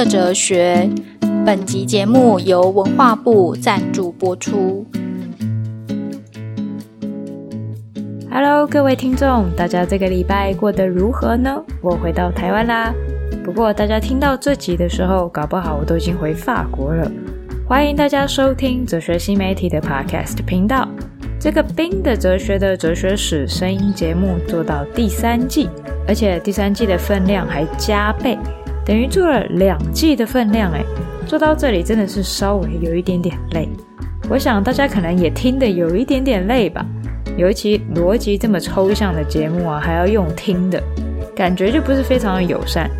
的哲学。本集节目由文化部赞助播出。Hello，各位听众，大家这个礼拜过得如何呢？我回到台湾啦。不过大家听到这集的时候，搞不好我都已经回法国了。欢迎大家收听哲学新媒体的 Podcast 频道。这个冰的哲学的哲学史声音节目做到第三季，而且第三季的分量还加倍，等于做了两季的分量诶。做到这里真的是稍微有一点点累。我想大家可能也听得有一点点累吧，尤其逻辑这么抽象的节目啊，还要用听的，感觉就不是非常的友善。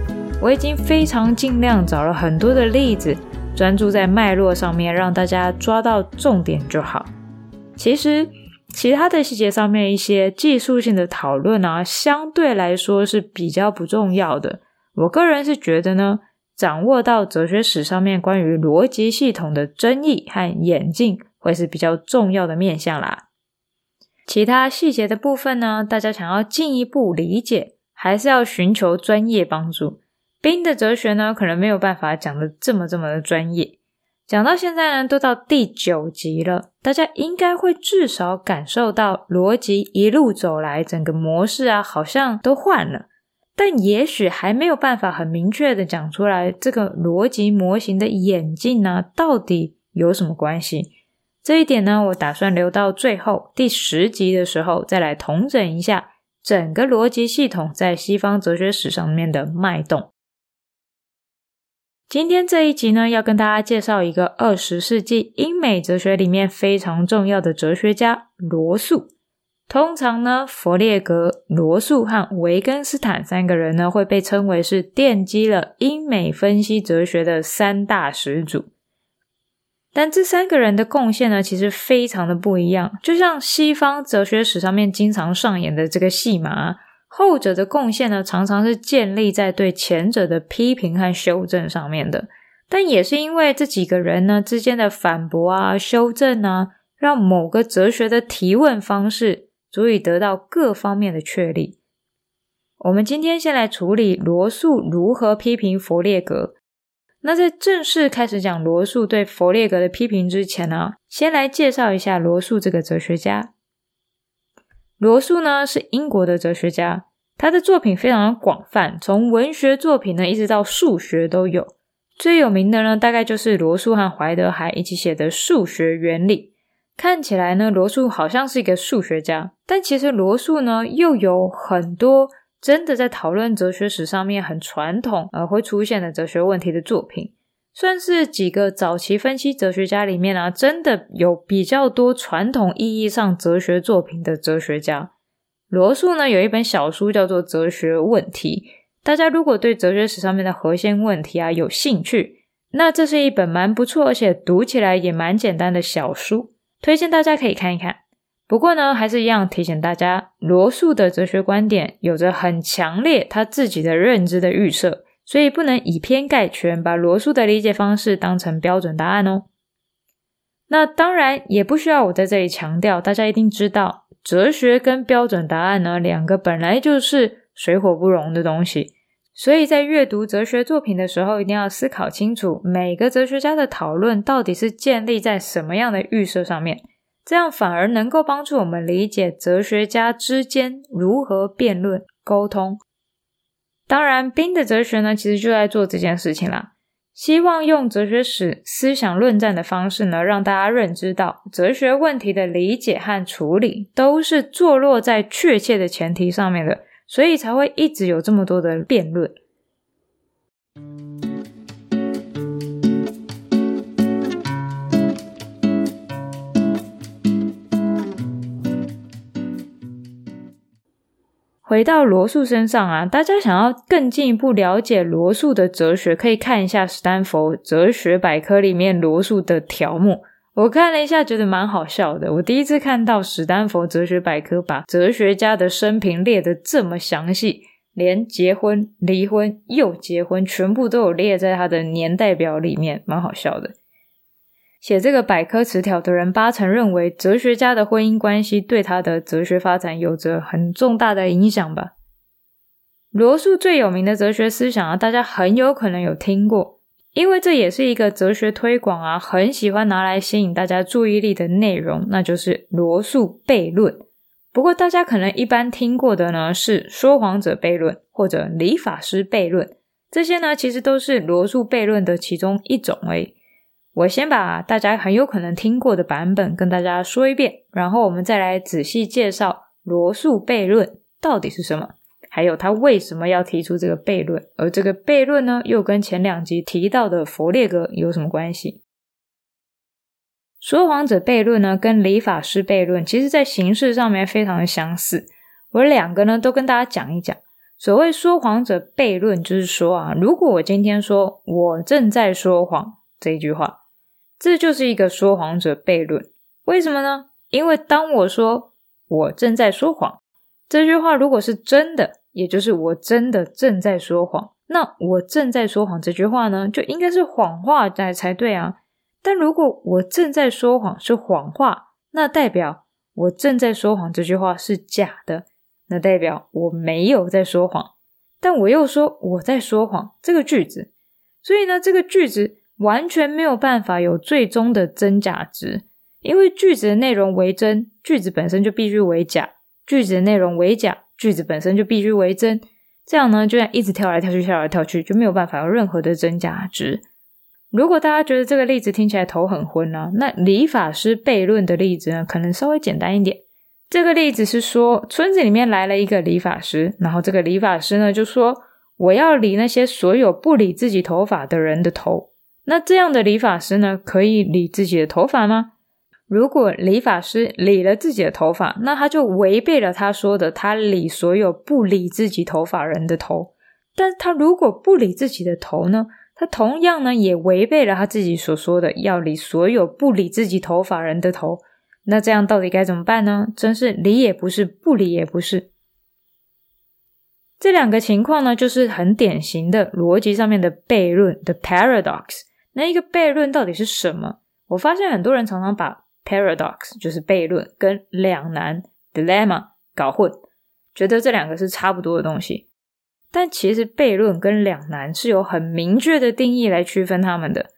我已经非常尽量找了很多的例子，专注在脉络上面，让大家抓到重点就好。其实，其他的细节上面一些技术性的讨论啊，相对来说是比较不重要的。我个人是觉得呢，掌握到哲学史上面关于逻辑系统的争议和演进，会是比较重要的面向啦。其他细节的部分呢，大家想要进一步理解，还是要寻求专业帮助。冰的哲学呢，可能没有办法讲的这么这么的专业。讲到现在呢，都到第九集了，大家应该会至少感受到逻辑一路走来，整个模式啊，好像都换了，但也许还没有办法很明确的讲出来，这个逻辑模型的演进呢，到底有什么关系？这一点呢，我打算留到最后第十集的时候再来统整一下整个逻辑系统在西方哲学史上面的脉动。今天这一集呢，要跟大家介绍一个二十世纪英美哲学里面非常重要的哲学家罗素。通常呢，弗列格、罗素和维根斯坦三个人呢，会被称为是奠基了英美分析哲学的三大始祖。但这三个人的贡献呢，其实非常的不一样。就像西方哲学史上面经常上演的这个戏码。后者的贡献呢，常常是建立在对前者的批评和修正上面的，但也是因为这几个人呢之间的反驳啊、修正啊，让某个哲学的提问方式足以得到各方面的确立。我们今天先来处理罗素如何批评弗列格。那在正式开始讲罗素对弗列格的批评之前呢，先来介绍一下罗素这个哲学家。罗素呢是英国的哲学家，他的作品非常的广泛，从文学作品呢一直到数学都有。最有名的呢，大概就是罗素和怀德海一起写的《数学原理》。看起来呢，罗素好像是一个数学家，但其实罗素呢又有很多真的在讨论哲学史上面很传统而会出现的哲学问题的作品。算是几个早期分析哲学家里面啊，真的有比较多传统意义上哲学作品的哲学家。罗素呢有一本小书叫做《哲学问题》，大家如果对哲学史上面的核心问题啊有兴趣，那这是一本蛮不错，而且读起来也蛮简单的小书，推荐大家可以看一看。不过呢，还是一样提醒大家，罗素的哲学观点有着很强烈他自己的认知的预设。所以不能以偏概全，把罗素的理解方式当成标准答案哦。那当然也不需要我在这里强调，大家一定知道，哲学跟标准答案呢，两个本来就是水火不容的东西。所以在阅读哲学作品的时候，一定要思考清楚，每个哲学家的讨论到底是建立在什么样的预设上面，这样反而能够帮助我们理解哲学家之间如何辩论沟通。当然，冰的哲学呢，其实就在做这件事情啦。希望用哲学史思想论战的方式呢，让大家认知到哲学问题的理解和处理都是坐落在确切的前提上面的，所以才会一直有这么多的辩论。回到罗素身上啊，大家想要更进一步了解罗素的哲学，可以看一下史丹佛哲学百科里面罗素的条目。我看了一下，觉得蛮好笑的。我第一次看到史丹佛哲学百科把哲学家的生平列得这么详细，连结婚、离婚、又结婚，全部都有列在他的年代表里面，蛮好笑的。写这个百科词条的人，八成认为哲学家的婚姻关系对他的哲学发展有着很重大的影响吧。罗素最有名的哲学思想啊，大家很有可能有听过，因为这也是一个哲学推广啊，很喜欢拿来吸引大家注意力的内容，那就是罗素悖论。不过大家可能一般听过的呢是说谎者悖论或者理发师悖论，这些呢其实都是罗素悖论的其中一种而已。我先把大家很有可能听过的版本跟大家说一遍，然后我们再来仔细介绍罗素悖论到底是什么。还有他为什么要提出这个悖论？而这个悖论呢，又跟前两集提到的佛列格有什么关系？说谎者悖论呢，跟理发师悖论，其实在形式上面非常的相似。我两个呢，都跟大家讲一讲。所谓说谎者悖论，就是说啊，如果我今天说我正在说谎这一句话，这就是一个说谎者悖论。为什么呢？因为当我说我正在说谎这句话，如果是真的。也就是我真的正在说谎，那我正在说谎这句话呢，就应该是谎话才才对啊。但如果我正在说谎是谎话，那代表我正在说谎这句话是假的，那代表我没有在说谎。但我又说我在说谎这个句子，所以呢，这个句子完全没有办法有最终的真假值，因为句子的内容为真，句子本身就必须为假；句子的内容为假。句子本身就必须为真，这样呢，就像一直跳来跳去，跳来跳去，就没有办法有任何的真假值。如果大家觉得这个例子听起来头很昏呢，那理发师悖论的例子呢，可能稍微简单一点。这个例子是说，村子里面来了一个理发师，然后这个理发师呢就说：“我要理那些所有不理自己头发的人的头。”那这样的理发师呢，可以理自己的头发吗？如果理发师理了自己的头发，那他就违背了他说的他理所有不理自己头发人的头。但他如果不理自己的头呢？他同样呢也违背了他自己所说的要理所有不理自己头发人的头。那这样到底该怎么办呢？真是理也不是，不理也不是。这两个情况呢，就是很典型的逻辑上面的悖论的 paradox。那一个悖论到底是什么？我发现很多人常常把 Paradox 就是悖论，跟两难 dilemma 搞混，觉得这两个是差不多的东西。但其实悖论跟两难是有很明确的定义来区分它们的。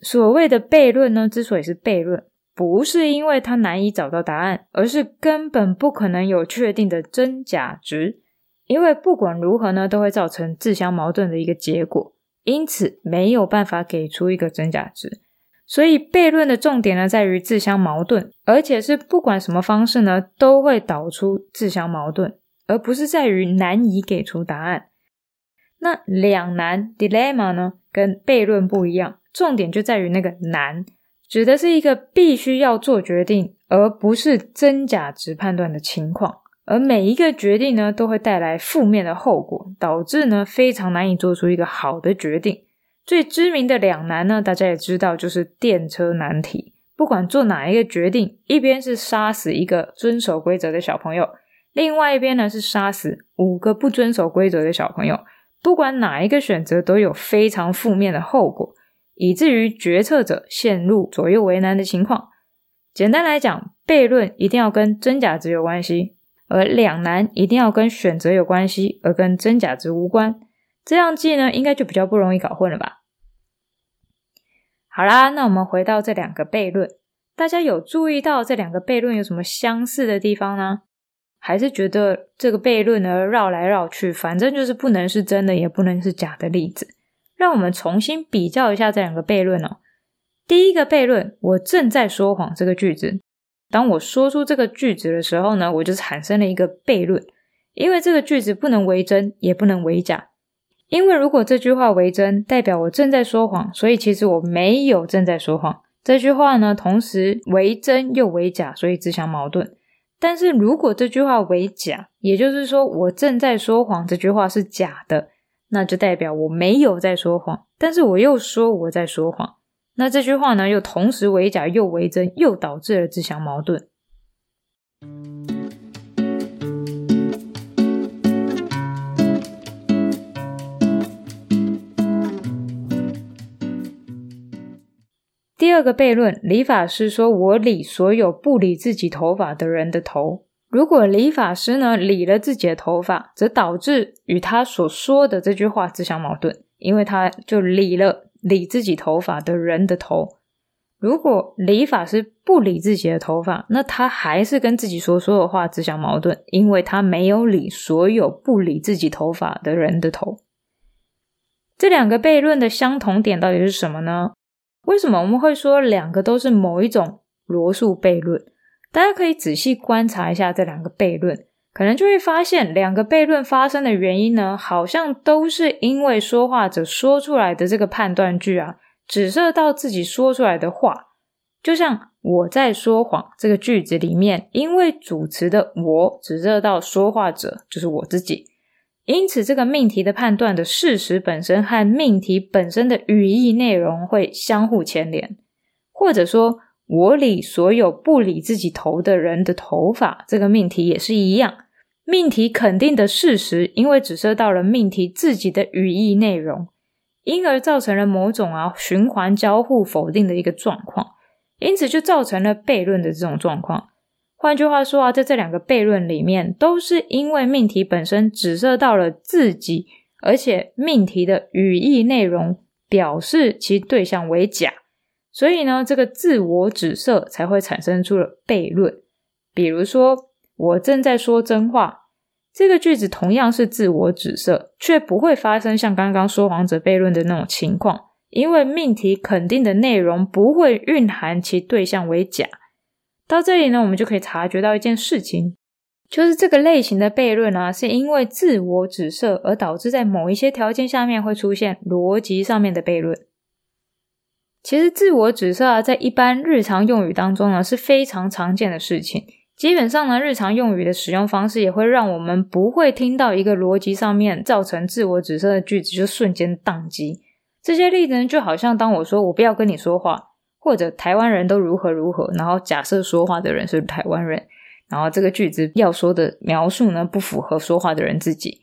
所谓的悖论呢，之所以是悖论，不是因为它难以找到答案，而是根本不可能有确定的真假值。因为不管如何呢，都会造成自相矛盾的一个结果，因此没有办法给出一个真假值。所以悖论的重点呢，在于自相矛盾，而且是不管什么方式呢，都会导出自相矛盾，而不是在于难以给出答案。那两难 dilemma 呢，跟悖论不一样，重点就在于那个难，指的是一个必须要做决定，而不是真假值判断的情况。而每一个决定呢，都会带来负面的后果，导致呢，非常难以做出一个好的决定。最知名的两难呢，大家也知道，就是电车难题。不管做哪一个决定，一边是杀死一个遵守规则的小朋友，另外一边呢是杀死五个不遵守规则的小朋友。不管哪一个选择，都有非常负面的后果，以至于决策者陷入左右为难的情况。简单来讲，悖论一定要跟真假值有关系，而两难一定要跟选择有关系，而跟真假值无关。这样记呢，应该就比较不容易搞混了吧？好啦，那我们回到这两个悖论，大家有注意到这两个悖论有什么相似的地方呢？还是觉得这个悖论呢绕来绕去，反正就是不能是真的，也不能是假的例子？让我们重新比较一下这两个悖论哦。第一个悖论，我正在说谎这个句子，当我说出这个句子的时候呢，我就产生了一个悖论，因为这个句子不能为真，也不能为假。因为如果这句话为真，代表我正在说谎，所以其实我没有正在说谎。这句话呢，同时为真又为假，所以自相矛盾。但是如果这句话为假，也就是说我正在说谎，这句话是假的，那就代表我没有在说谎，但是我又说我在说谎。那这句话呢，又同时为假又为真，又导致了自相矛盾。二个悖论，理发师说：“我理所有不理自己头发的人的头。”如果理发师呢理了自己的头发，则导致与他所说的这句话自相矛盾，因为他就理了理自己头发的人的头。如果理发师不理自己的头发，那他还是跟自己所说的话自相矛盾，因为他没有理所有不理自己头发的人的头。这两个悖论的相同点到底是什么呢？为什么我们会说两个都是某一种罗素悖论？大家可以仔细观察一下这两个悖论，可能就会发现两个悖论发生的原因呢，好像都是因为说话者说出来的这个判断句啊，指涉到自己说出来的话，就像我在说谎这个句子里面，因为主词的我指涉到说话者就是我自己。因此，这个命题的判断的事实本身和命题本身的语义内容会相互牵连，或者说，我理所有不理自己头的人的头发，这个命题也是一样。命题肯定的事实，因为指涉到了命题自己的语义内容，因而造成了某种啊循环交互否定的一个状况，因此就造成了悖论的这种状况。换句话说啊，在这两个悖论里面，都是因为命题本身指涉到了自己，而且命题的语义内容表示其对象为甲，所以呢，这个自我指涉才会产生出了悖论。比如说，我正在说真话，这个句子同样是自我指涉，却不会发生像刚刚说谎者悖论的那种情况，因为命题肯定的内容不会蕴含其对象为甲。到这里呢，我们就可以察觉到一件事情，就是这个类型的悖论啊，是因为自我指涉而导致在某一些条件下面会出现逻辑上面的悖论。其实自我指涉啊，在一般日常用语当中呢，是非常常见的事情。基本上呢，日常用语的使用方式也会让我们不会听到一个逻辑上面造成自我指涉的句子就瞬间宕机。这些例子呢，就好像当我说我不要跟你说话。或者台湾人都如何如何，然后假设说话的人是台湾人，然后这个句子要说的描述呢，不符合说话的人自己。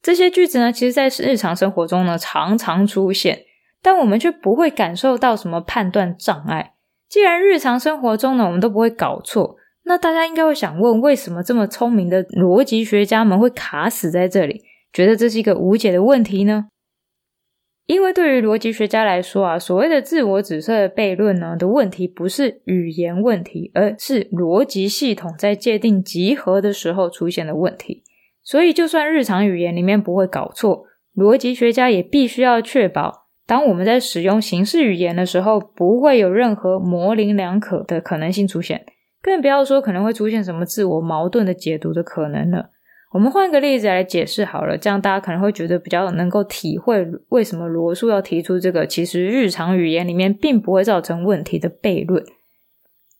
这些句子呢，其实在日常生活中呢，常常出现，但我们却不会感受到什么判断障碍。既然日常生活中呢，我们都不会搞错，那大家应该会想问，为什么这么聪明的逻辑学家们会卡死在这里，觉得这是一个无解的问题呢？因为对于逻辑学家来说啊，所谓的自我指涉的悖论呢的问题不是语言问题，而是逻辑系统在界定集合的时候出现的问题。所以，就算日常语言里面不会搞错，逻辑学家也必须要确保，当我们在使用形式语言的时候，不会有任何模棱两可的可能性出现，更不要说可能会出现什么自我矛盾的解读的可能了。我们换一个例子来解释好了，这样大家可能会觉得比较能够体会为什么罗素要提出这个其实日常语言里面并不会造成问题的悖论。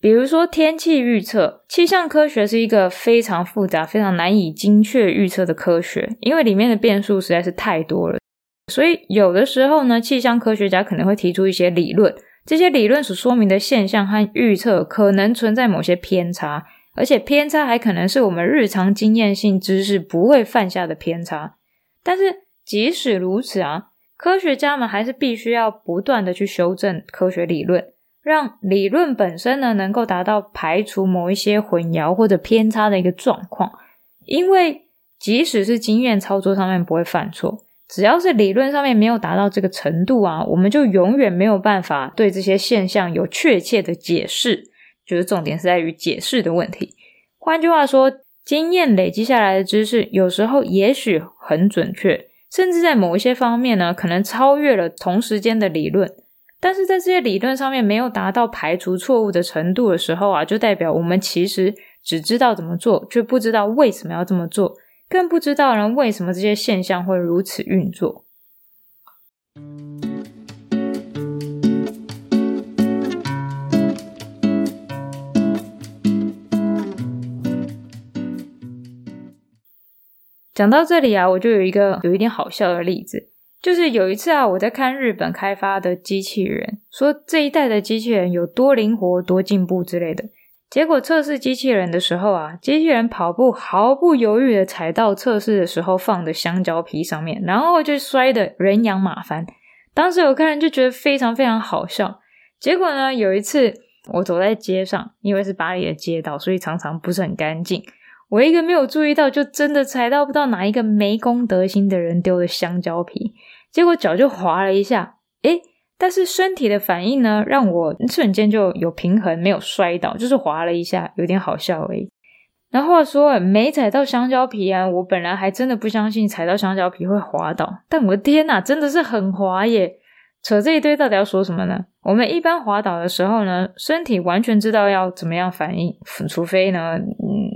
比如说天气预测，气象科学是一个非常复杂、非常难以精确预测的科学，因为里面的变数实在是太多了。所以有的时候呢，气象科学家可能会提出一些理论，这些理论所说明的现象和预测可能存在某些偏差。而且偏差还可能是我们日常经验性知识不会犯下的偏差，但是即使如此啊，科学家们还是必须要不断的去修正科学理论，让理论本身呢能够达到排除某一些混淆或者偏差的一个状况。因为即使是经验操作上面不会犯错，只要是理论上面没有达到这个程度啊，我们就永远没有办法对这些现象有确切的解释。就是重点是在于解释的问题。换句话说，经验累积下来的知识，有时候也许很准确，甚至在某一些方面呢，可能超越了同时间的理论。但是在这些理论上面没有达到排除错误的程度的时候啊，就代表我们其实只知道怎么做，却不知道为什么要这么做，更不知道呢为什么这些现象会如此运作。讲到这里啊，我就有一个有一点好笑的例子，就是有一次啊，我在看日本开发的机器人，说这一代的机器人有多灵活、多进步之类的。结果测试机器人的时候啊，机器人跑步毫不犹豫的踩到测试的时候放的香蕉皮上面，然后就摔得人仰马翻。当时我看人就觉得非常非常好笑。结果呢，有一次我走在街上，因为是巴黎的街道，所以常常不是很干净。我一个没有注意到，就真的踩到不知道哪一个没公德心的人丢的香蕉皮，结果脚就滑了一下，诶，但是身体的反应呢，让我瞬间就有平衡，没有摔倒，就是滑了一下，有点好笑而已。然后话说，没踩到香蕉皮啊，我本来还真的不相信踩到香蕉皮会滑倒，但我的天呐，真的是很滑耶！扯这一堆到底要说什么呢？我们一般滑倒的时候呢，身体完全知道要怎么样反应，除非呢，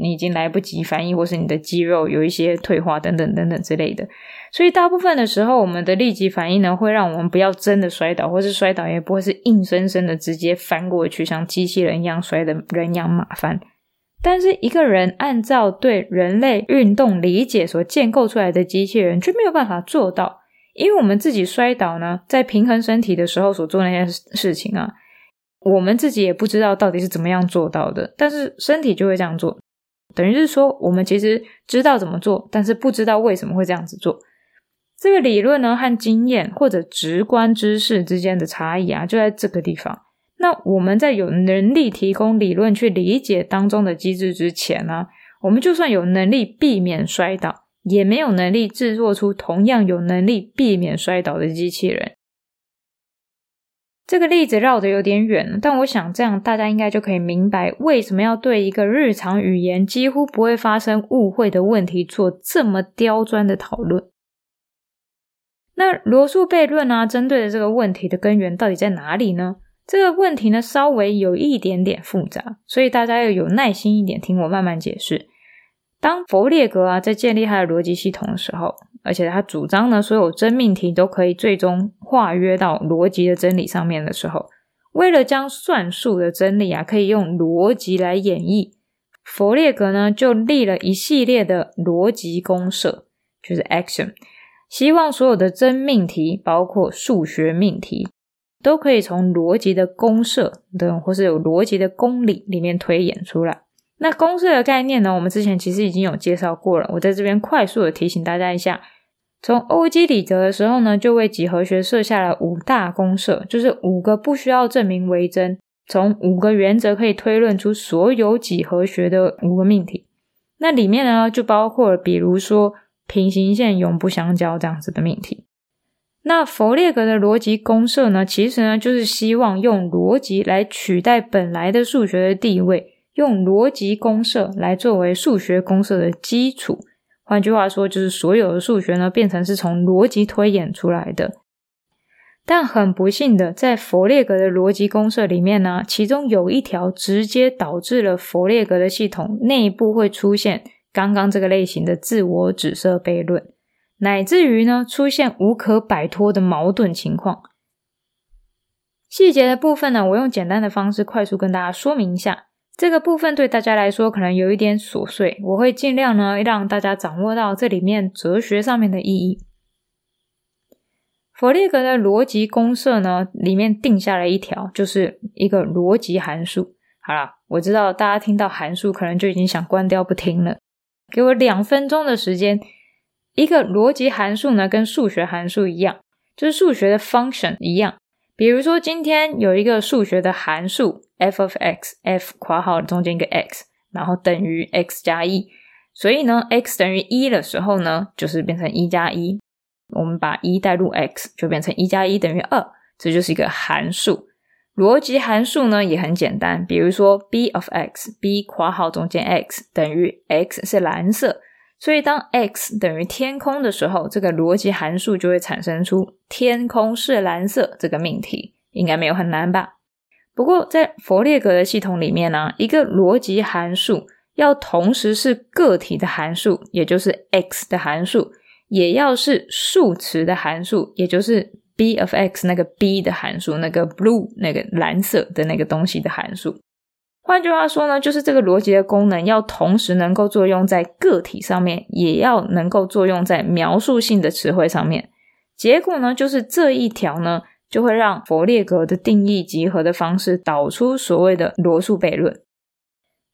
你已经来不及反应，或是你的肌肉有一些退化等等等等之类的。所以大部分的时候，我们的立即反应呢，会让我们不要真的摔倒，或是摔倒也不会是硬生生的直接翻过去，像机器人一样摔得人仰马翻。但是一个人按照对人类运动理解所建构出来的机器人，却没有办法做到。因为我们自己摔倒呢，在平衡身体的时候所做那些事情啊，我们自己也不知道到底是怎么样做到的，但是身体就会这样做，等于是说，我们其实知道怎么做，但是不知道为什么会这样子做。这个理论呢，和经验或者直观知识之间的差异啊，就在这个地方。那我们在有能力提供理论去理解当中的机制之前呢，我们就算有能力避免摔倒。也没有能力制作出同样有能力避免摔倒的机器人。这个例子绕得有点远，但我想这样大家应该就可以明白为什么要对一个日常语言几乎不会发生误会的问题做这么刁钻的讨论。那罗素悖论啊，针对的这个问题的根源到底在哪里呢？这个问题呢，稍微有一点点复杂，所以大家要有耐心一点，听我慢慢解释。当佛列格啊在建立他的逻辑系统的时候，而且他主张呢，所有真命题都可以最终化约到逻辑的真理上面的时候，为了将算术的真理啊可以用逻辑来演绎，佛列格呢就立了一系列的逻辑公设，就是 action，希望所有的真命题，包括数学命题，都可以从逻辑的公设等或是有逻辑的公理里面推演出来。那公设的概念呢，我们之前其实已经有介绍过了。我在这边快速的提醒大家一下，从欧几里得的时候呢，就为几何学设下了五大公设，就是五个不需要证明为真，从五个原则可以推论出所有几何学的五个命题。那里面呢，就包括了比如说平行线永不相交这样子的命题。那弗列格的逻辑公设呢，其实呢，就是希望用逻辑来取代本来的数学的地位。用逻辑公设来作为数学公设的基础，换句话说，就是所有的数学呢，变成是从逻辑推演出来的。但很不幸的，在佛列格的逻辑公设里面呢，其中有一条直接导致了佛列格的系统内部会出现刚刚这个类型的自我指涉悖论，乃至于呢，出现无可摆脱的矛盾情况。细节的部分呢，我用简单的方式快速跟大家说明一下。这个部分对大家来说可能有一点琐碎，我会尽量呢让大家掌握到这里面哲学上面的意义。弗列格的逻辑公设呢，里面定下了一条，就是一个逻辑函数。好啦，我知道大家听到函数可能就已经想关掉不听了，给我两分钟的时间。一个逻辑函数呢，跟数学函数一样，就是数学的 function 一样。比如说今天有一个数学的函数。f of x，f 括号中间一个 x，然后等于 x 加一，所以呢，x 等于一的时候呢，就是变成一加一。我们把一带入 x，就变成一加一等于二，这就是一个函数。逻辑函数呢也很简单，比如说 b of x，b 括号中间 x 等于 x 是蓝色，所以当 x 等于天空的时候，这个逻辑函数就会产生出天空是蓝色这个命题，应该没有很难吧？不过，在佛列格的系统里面呢、一个逻辑函数要同时是个体的函数，也就是 x 的函数，也要是数词的函数，也就是 b of x 那个 b 的函数，那个 blue 那个蓝色的那个东西的函数。换句话说呢，就是这个逻辑的功能要同时能够作用在个体上面，也要能够作用在描述性的词汇上面。结果呢，就是这一条呢。就会让佛列格的定义集合的方式导出所谓的罗素悖论。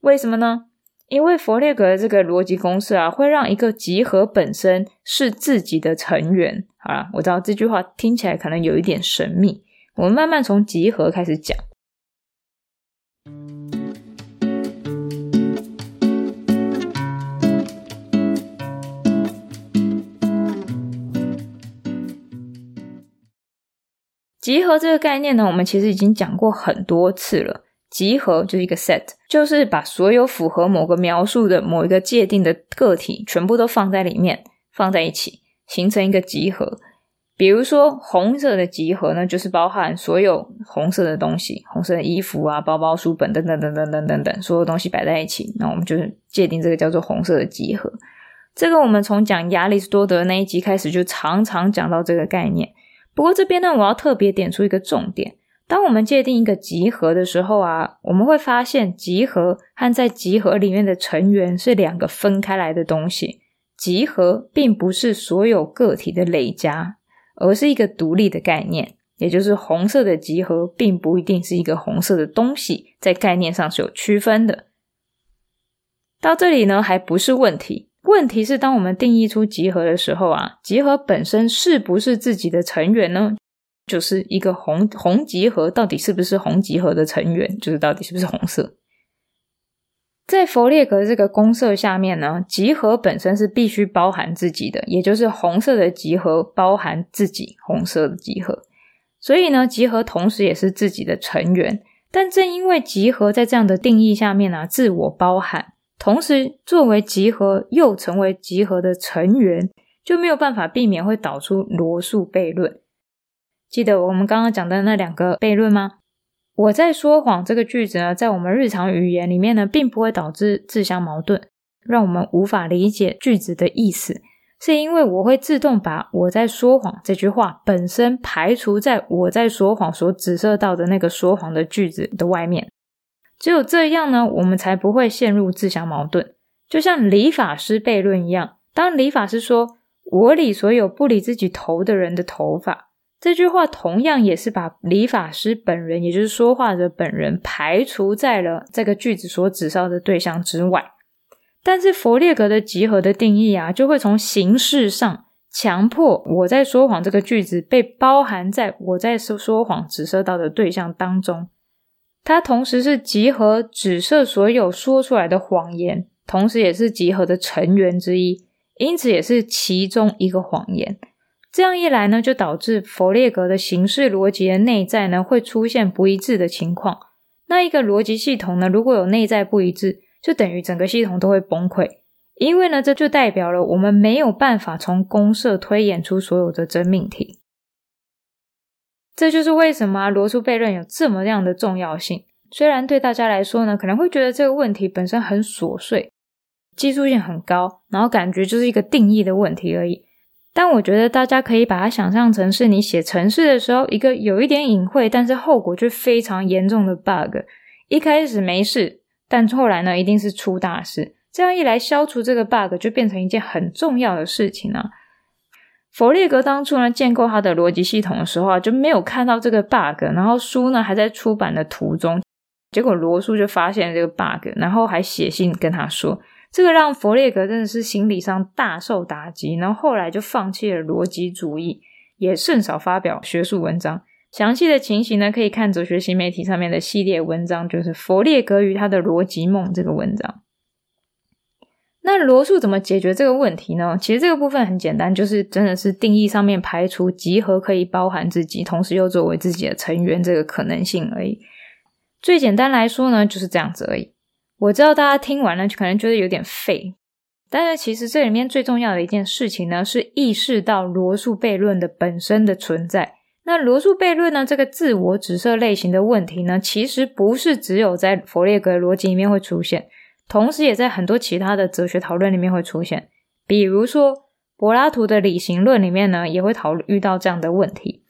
为什么呢？因为佛列格的这个逻辑公式啊，会让一个集合本身是自己的成员。好啦，我知道这句话听起来可能有一点神秘，我们慢慢从集合开始讲。集合这个概念呢，我们其实已经讲过很多次了。集合就是一个 set，就是把所有符合某个描述的某一个界定的个体全部都放在里面，放在一起，形成一个集合。比如说红色的集合呢，就是包含所有红色的东西，红色的衣服啊、包包、书本等等等等等等等，所有东西摆在一起，那我们就是界定这个叫做红色的集合。这个我们从讲亚里士多德那一集开始就常常讲到这个概念。不过这边呢，我要特别点出一个重点：当我们界定一个集合的时候啊，我们会发现集合和在集合里面的成员是两个分开来的东西。集合并不是所有个体的累加，而是一个独立的概念。也就是红色的集合并不一定是一个红色的东西，在概念上是有区分的。到这里呢，还不是问题。问题是，当我们定义出集合的时候啊，集合本身是不是自己的成员呢？就是一个红红集合到底是不是红集合的成员？就是到底是不是红色？在佛列格这个公设下面呢，集合本身是必须包含自己的，也就是红色的集合包含自己红色的集合，所以呢，集合同时也是自己的成员。但正因为集合在这样的定义下面呢，自我包含。同时，作为集合又成为集合的成员，就没有办法避免会导出罗素悖论。记得我们刚刚讲的那两个悖论吗？我在说谎这个句子呢，在我们日常语言里面呢，并不会导致自相矛盾，让我们无法理解句子的意思，是因为我会自动把我在说谎这句话本身排除在我在说谎所指涉到的那个说谎的句子的外面。只有这样呢，我们才不会陷入自相矛盾。就像理发师悖论一样，当理发师说“我理所有不理自己头的人的头发”，这句话同样也是把理发师本人，也就是说话者本人，排除在了这个句子所指涉的对象之外。但是佛列格的集合的定义啊，就会从形式上强迫我在说谎这个句子被包含在我在说说谎指涉到的对象当中。它同时是集合紫色所有说出来的谎言，同时也是集合的成员之一，因此也是其中一个谎言。这样一来呢，就导致弗列格的形式逻辑的内在呢会出现不一致的情况。那一个逻辑系统呢，如果有内在不一致，就等于整个系统都会崩溃，因为呢，这就代表了我们没有办法从公设推演出所有的真命题。这就是为什么罗素悖论有这么样的重要性。虽然对大家来说呢，可能会觉得这个问题本身很琐碎，技术性很高，然后感觉就是一个定义的问题而已。但我觉得大家可以把它想象成是你写程式的时候一个有一点隐晦，但是后果却非常严重的 bug。一开始没事，但后来呢，一定是出大事。这样一来，消除这个 bug 就变成一件很重要的事情了。佛列格当初呢，建构他的逻辑系统的时候啊，就没有看到这个 bug，然后书呢还在出版的途中，结果罗素就发现了这个 bug，然后还写信跟他说，这个让佛列格真的是心理上大受打击，然后后来就放弃了逻辑主义，也甚少发表学术文章。详细的情形呢，可以看哲学新媒体上面的系列文章，就是佛列格与他的逻辑梦这个文章。那罗素怎么解决这个问题呢？其实这个部分很简单，就是真的是定义上面排除集合可以包含自己，同时又作为自己的成员这个可能性而已。最简单来说呢，就是这样子而已。我知道大家听完了可能觉得有点废，但是其实这里面最重要的一件事情呢，是意识到罗素悖论的本身的存在。那罗素悖论呢，这个自我指涉类型的问题呢，其实不是只有在佛列格的逻辑里面会出现。同时，也在很多其他的哲学讨论里面会出现，比如说柏拉图的理型论里面呢，也会讨遇到这样的问题。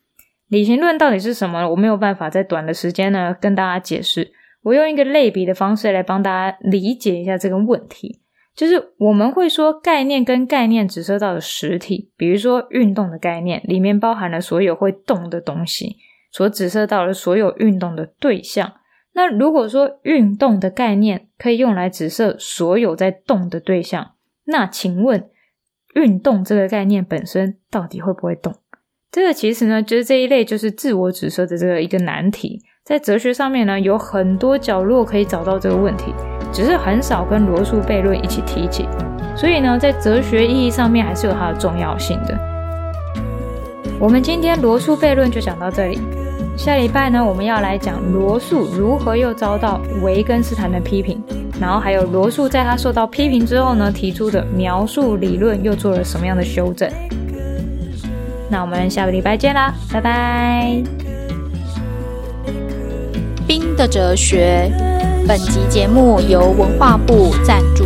理型论到底是什么？我没有办法在短的时间呢跟大家解释。我用一个类比的方式来帮大家理解一下这个问题，就是我们会说概念跟概念指涉到的实体，比如说运动的概念里面包含了所有会动的东西，所指涉到了所有运动的对象。那如果说运动的概念可以用来指涉所有在动的对象，那请问运动这个概念本身到底会不会动？这个其实呢，就是这一类就是自我指涉的这个一个难题，在哲学上面呢，有很多角落可以找到这个问题，只是很少跟罗素悖论一起提起。所以呢，在哲学意义上面还是有它的重要性的。我们今天罗素悖论就讲到这里。下礼拜呢，我们要来讲罗素如何又遭到维根斯坦的批评，然后还有罗素在他受到批评之后呢，提出的描述理论又做了什么样的修正。那我们下个礼拜见啦，拜拜。冰的哲学，本集节目由文化部赞助。